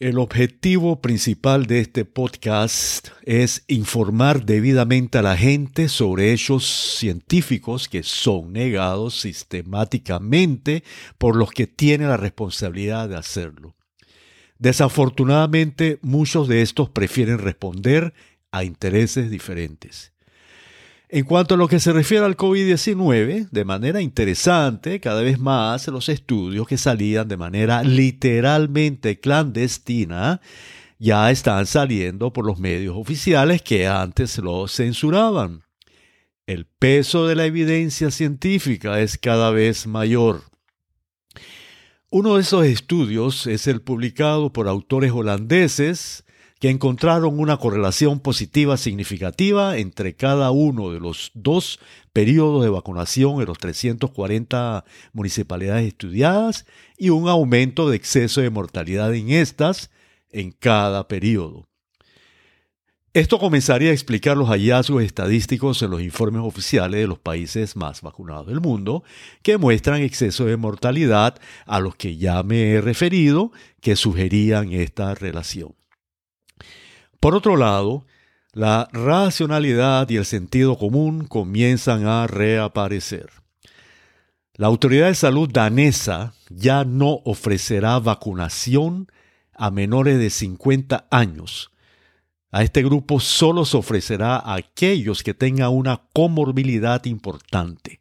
El objetivo principal de este podcast es informar debidamente a la gente sobre hechos científicos que son negados sistemáticamente por los que tienen la responsabilidad de hacerlo. Desafortunadamente, muchos de estos prefieren responder a intereses diferentes. En cuanto a lo que se refiere al COVID-19, de manera interesante, cada vez más los estudios que salían de manera literalmente clandestina ya están saliendo por los medios oficiales que antes los censuraban. El peso de la evidencia científica es cada vez mayor. Uno de esos estudios es el publicado por autores holandeses que encontraron una correlación positiva significativa entre cada uno de los dos periodos de vacunación en los 340 municipalidades estudiadas y un aumento de exceso de mortalidad en estas en cada periodo. Esto comenzaría a explicar los hallazgos estadísticos en los informes oficiales de los países más vacunados del mundo, que muestran exceso de mortalidad a los que ya me he referido, que sugerían esta relación. Por otro lado, la racionalidad y el sentido común comienzan a reaparecer. La autoridad de salud danesa ya no ofrecerá vacunación a menores de 50 años. A este grupo solo se ofrecerá a aquellos que tengan una comorbilidad importante.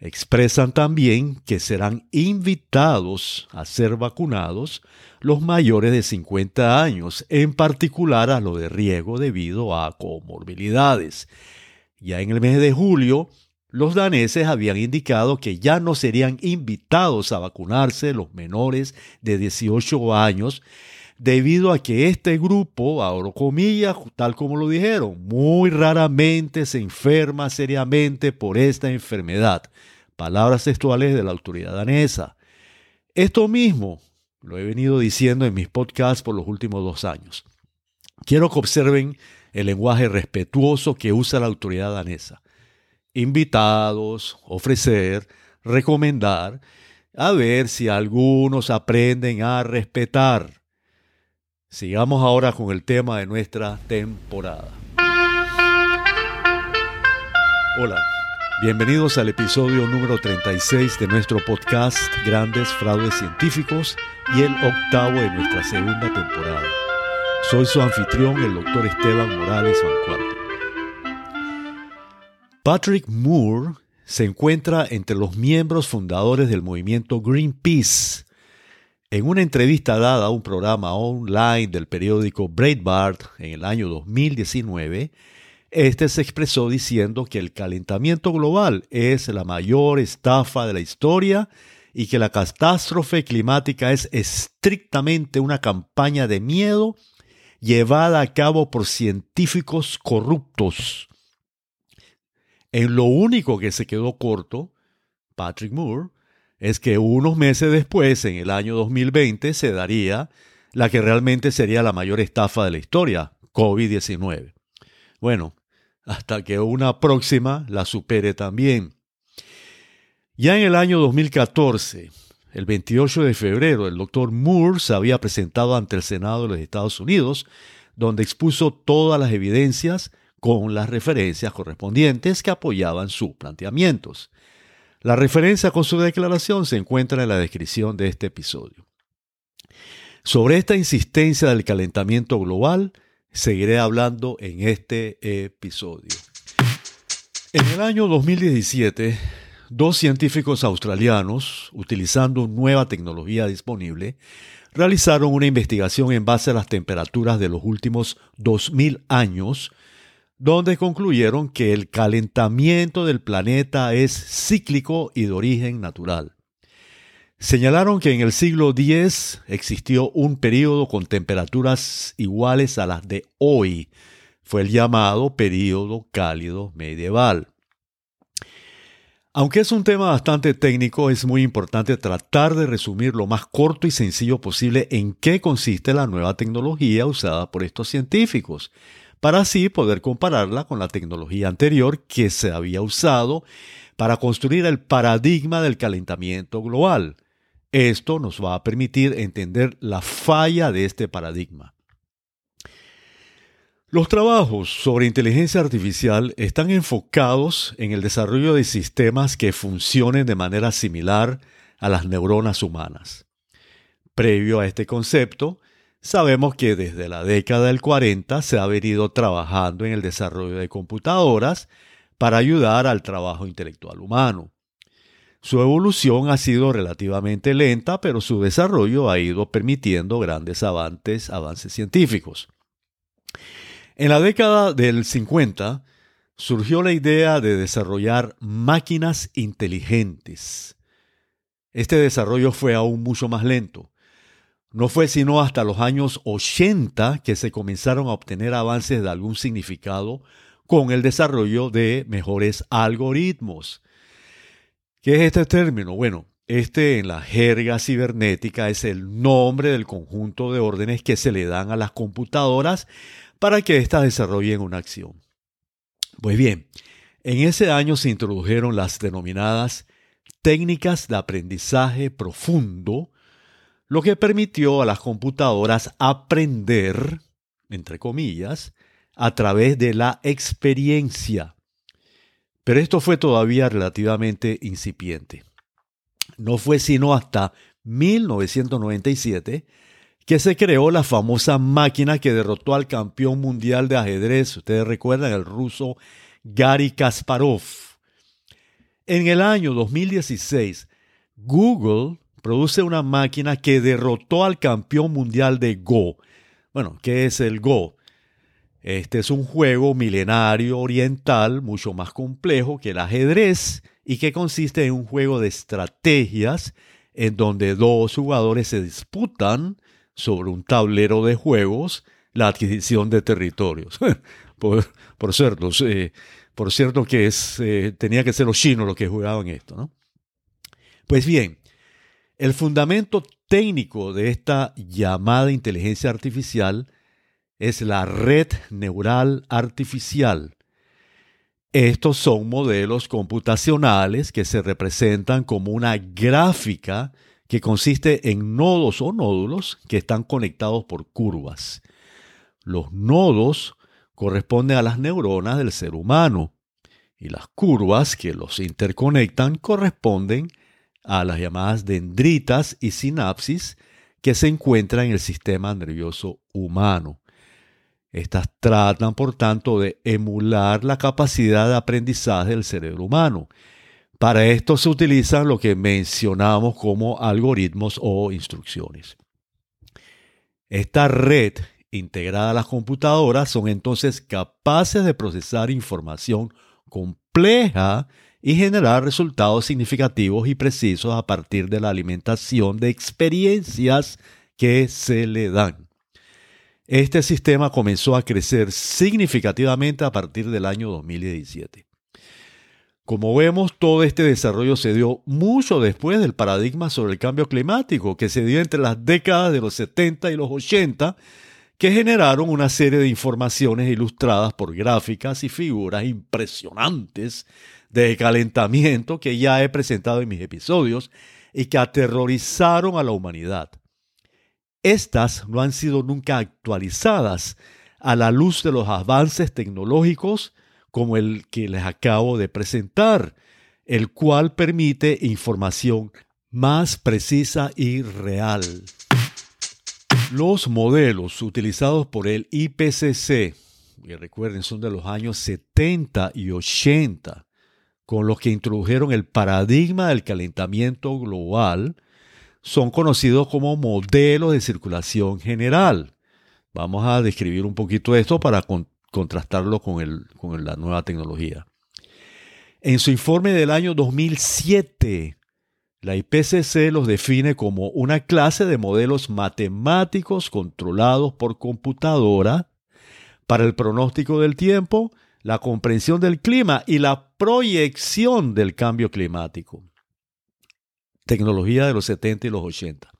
Expresan también que serán invitados a ser vacunados los mayores de 50 años, en particular a lo de riesgo debido a comorbilidades. Ya en el mes de julio, los daneses habían indicado que ya no serían invitados a vacunarse los menores de 18 años debido a que este grupo, ahora comillas, tal como lo dijeron, muy raramente se enferma seriamente por esta enfermedad. Palabras textuales de la autoridad danesa. Esto mismo lo he venido diciendo en mis podcasts por los últimos dos años. Quiero que observen el lenguaje respetuoso que usa la autoridad danesa. Invitados, ofrecer, recomendar, a ver si algunos aprenden a respetar. Sigamos ahora con el tema de nuestra temporada. Hola, bienvenidos al episodio número 36 de nuestro podcast Grandes Fraudes Científicos y el octavo de nuestra segunda temporada. Soy su anfitrión, el doctor Esteban Morales Bancuarte. Patrick Moore se encuentra entre los miembros fundadores del movimiento Greenpeace en una entrevista dada a un programa online del periódico Breitbart en el año 2019, este se expresó diciendo que el calentamiento global es la mayor estafa de la historia y que la catástrofe climática es estrictamente una campaña de miedo llevada a cabo por científicos corruptos. En lo único que se quedó corto, Patrick Moore es que unos meses después, en el año 2020, se daría la que realmente sería la mayor estafa de la historia, COVID-19. Bueno, hasta que una próxima la supere también. Ya en el año 2014, el 28 de febrero, el doctor Moore se había presentado ante el Senado de los Estados Unidos, donde expuso todas las evidencias con las referencias correspondientes que apoyaban sus planteamientos. La referencia con su declaración se encuentra en la descripción de este episodio. Sobre esta insistencia del calentamiento global, seguiré hablando en este episodio. En el año 2017, dos científicos australianos, utilizando nueva tecnología disponible, realizaron una investigación en base a las temperaturas de los últimos 2000 años donde concluyeron que el calentamiento del planeta es cíclico y de origen natural. Señalaron que en el siglo X existió un periodo con temperaturas iguales a las de hoy. Fue el llamado período cálido medieval. Aunque es un tema bastante técnico, es muy importante tratar de resumir lo más corto y sencillo posible en qué consiste la nueva tecnología usada por estos científicos para así poder compararla con la tecnología anterior que se había usado para construir el paradigma del calentamiento global, Esto nos va a permitir entender la falla de este paradigma. Los trabajos sobre inteligencia artificial están enfocados en el desarrollo de sistemas que funcionen de manera similar a las neuronas humanas. Previo a este concepto, sabemos que desde la década del 40 se ha venido trabajando en el desarrollo de computadoras para ayudar al trabajo intelectual humano. Su evolución ha sido relativamente lenta, pero su desarrollo ha ido permitiendo grandes avances, avances científicos. En la década del 50 surgió la idea de desarrollar máquinas inteligentes. Este desarrollo fue aún mucho más lento. No fue sino hasta los años 80 que se comenzaron a obtener avances de algún significado con el desarrollo de mejores algoritmos. ¿Qué es este término? Bueno, este en la jerga cibernética es el nombre del conjunto de órdenes que se le dan a las computadoras para que éstas desarrollen una acción. Pues bien, en ese año se introdujeron las denominadas técnicas de aprendizaje profundo, lo que permitió a las computadoras aprender, entre comillas, a través de la experiencia. Pero esto fue todavía relativamente incipiente. No fue sino hasta 1997 que se creó la famosa máquina que derrotó al campeón mundial de ajedrez, ustedes recuerdan, el ruso Gary Kasparov. En el año 2016, Google produce una máquina que derrotó al campeón mundial de Go. Bueno, ¿qué es el Go? Este es un juego milenario oriental mucho más complejo que el ajedrez y que consiste en un juego de estrategias en donde dos jugadores se disputan sobre un tablero de juegos la adquisición de territorios. por, cierto, por cierto que es, eh, tenía que ser los chinos los que jugaban esto. ¿no? Pues bien, el fundamento técnico de esta llamada inteligencia artificial es la red neural artificial. Estos son modelos computacionales que se representan como una gráfica que consiste en nodos o nódulos que están conectados por curvas. Los nodos corresponden a las neuronas del ser humano y las curvas que los interconectan corresponden las llamadas dendritas y sinapsis que se encuentran en el sistema nervioso humano. Estas tratan, por tanto, de emular la capacidad de aprendizaje del cerebro humano. Para esto se utilizan lo que mencionamos como algoritmos o instrucciones. Esta red integrada a las computadoras son entonces capaces de procesar información compleja y generar resultados significativos y precisos a partir de la alimentación de experiencias que se le dan. Este sistema comenzó a crecer significativamente a partir del año 2017. Como vemos, todo este desarrollo se dio mucho después del paradigma sobre el cambio climático que se dio entre las décadas de los 70 y los 80, que generaron una serie de informaciones ilustradas por gráficas y figuras impresionantes de calentamiento que ya he presentado en mis episodios y que aterrorizaron a la humanidad. Estas no han sido nunca actualizadas a la luz de los avances tecnológicos como el que les acabo de presentar, el cual permite información más precisa y real. Los modelos utilizados por el IPCC, que recuerden son de los años 70 y 80, con los que introdujeron el paradigma del calentamiento global, son conocidos como modelos de circulación general. Vamos a describir un poquito esto para contrastarlo con, con la nueva tecnología. En su informe del año 2007, la IPCC los define como una clase de modelos matemáticos controlados por computadora para el pronóstico del tiempo, la comprensión del clima y la proyección del cambio climático tecnología de los 70 y los 80.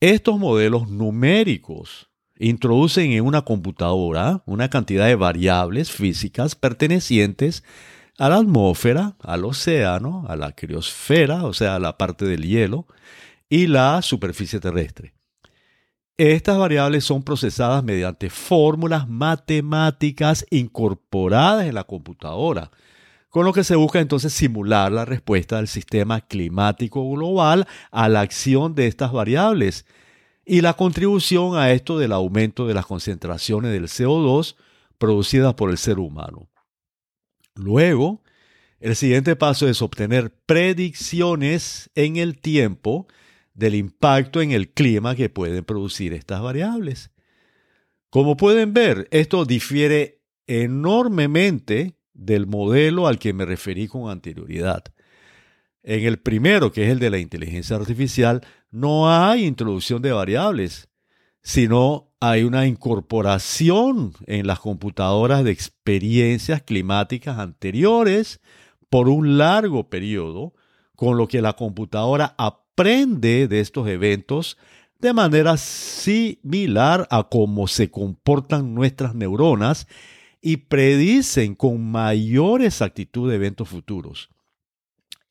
Estos modelos numéricos introducen en una computadora una cantidad de variables físicas pertenecientes a la atmósfera, al océano, a la criosfera, o sea, a la parte del hielo, y la superficie terrestre. Estas variables son procesadas mediante fórmulas matemáticas incorporadas en la computadora, con lo que se busca entonces simular la respuesta del sistema climático global a la acción de estas variables y la contribución a esto del aumento de las concentraciones del CO2 producidas por el ser humano. Luego, el siguiente paso es obtener predicciones en el tiempo del impacto en el clima que pueden producir estas variables. Como pueden ver, esto difiere enormemente del modelo al que me referí con anterioridad. En el primero, que es el de la inteligencia artificial, no hay introducción de variables, sino hay una incorporación en las computadoras de experiencias climáticas anteriores por un largo periodo, con lo que la computadora aprende de estos eventos de manera similar a cómo se comportan nuestras neuronas y predicen con mayor exactitud eventos futuros.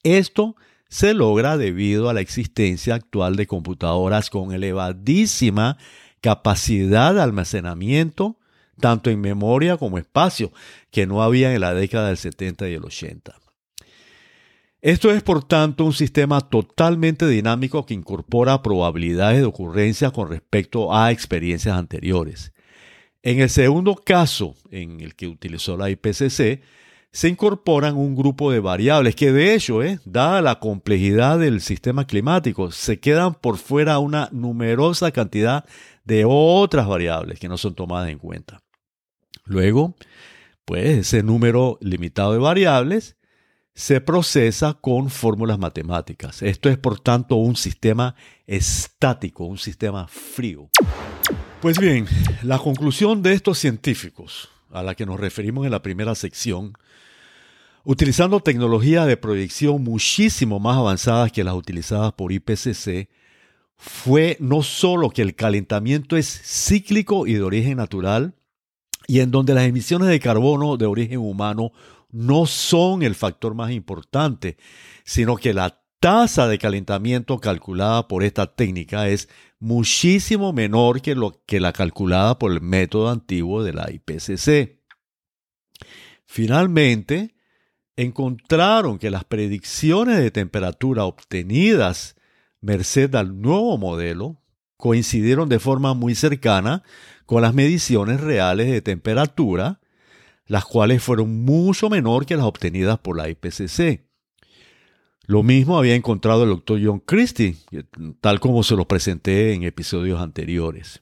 Esto se logra debido a la existencia actual de computadoras con elevadísima capacidad de almacenamiento, tanto en memoria como espacio, que no había en la década del 70 y el 80. Esto es, por tanto, un sistema totalmente dinámico que incorpora probabilidades de ocurrencia con respecto a experiencias anteriores. En el segundo caso, en el que utilizó la IPCC, se incorporan un grupo de variables que de hecho, eh, dada la complejidad del sistema climático, se quedan por fuera una numerosa cantidad de otras variables que no son tomadas en cuenta. Luego, pues ese número limitado de variables se procesa con fórmulas matemáticas. Esto es, por tanto, un sistema estático, un sistema frío. Pues bien, la conclusión de estos científicos, a la que nos referimos en la primera sección, Utilizando tecnologías de proyección muchísimo más avanzadas que las utilizadas por IPCC, fue no solo que el calentamiento es cíclico y de origen natural, y en donde las emisiones de carbono de origen humano no son el factor más importante, sino que la tasa de calentamiento calculada por esta técnica es muchísimo menor que, lo, que la calculada por el método antiguo de la IPCC. Finalmente, encontraron que las predicciones de temperatura obtenidas merced al nuevo modelo coincidieron de forma muy cercana con las mediciones reales de temperatura, las cuales fueron mucho menor que las obtenidas por la IPCC. Lo mismo había encontrado el doctor John Christie, tal como se lo presenté en episodios anteriores.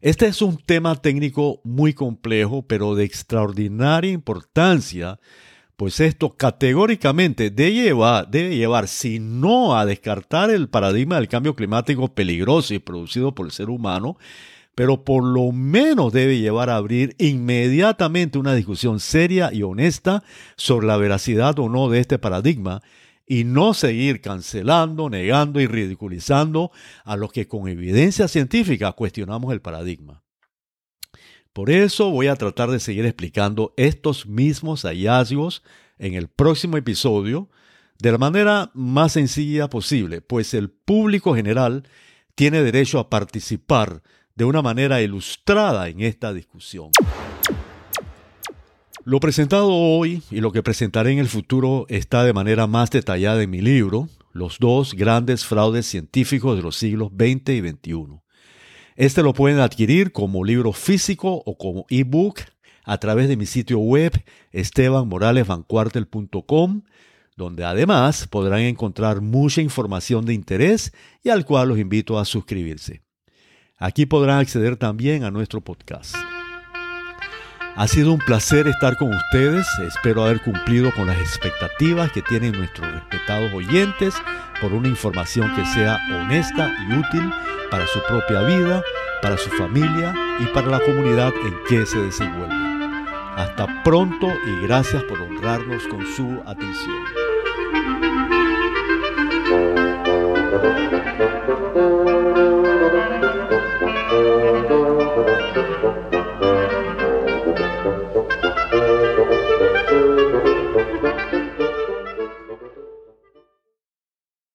Este es un tema técnico muy complejo, pero de extraordinaria importancia pues esto categóricamente debe llevar, debe llevar, si no a descartar el paradigma del cambio climático peligroso y producido por el ser humano, pero por lo menos debe llevar a abrir inmediatamente una discusión seria y honesta sobre la veracidad o no de este paradigma y no seguir cancelando, negando y ridiculizando a los que con evidencia científica cuestionamos el paradigma. Por eso voy a tratar de seguir explicando estos mismos hallazgos en el próximo episodio de la manera más sencilla posible, pues el público general tiene derecho a participar de una manera ilustrada en esta discusión. Lo presentado hoy y lo que presentaré en el futuro está de manera más detallada en mi libro, Los dos grandes fraudes científicos de los siglos XX y XXI. Este lo pueden adquirir como libro físico o como ebook a través de mi sitio web estebanmoralesvancuartel.com, donde además podrán encontrar mucha información de interés y al cual los invito a suscribirse. Aquí podrán acceder también a nuestro podcast. Ha sido un placer estar con ustedes. Espero haber cumplido con las expectativas que tienen nuestros respetados oyentes por una información que sea honesta y útil para su propia vida, para su familia y para la comunidad en que se desenvuelve. Hasta pronto y gracias por honrarnos con su atención.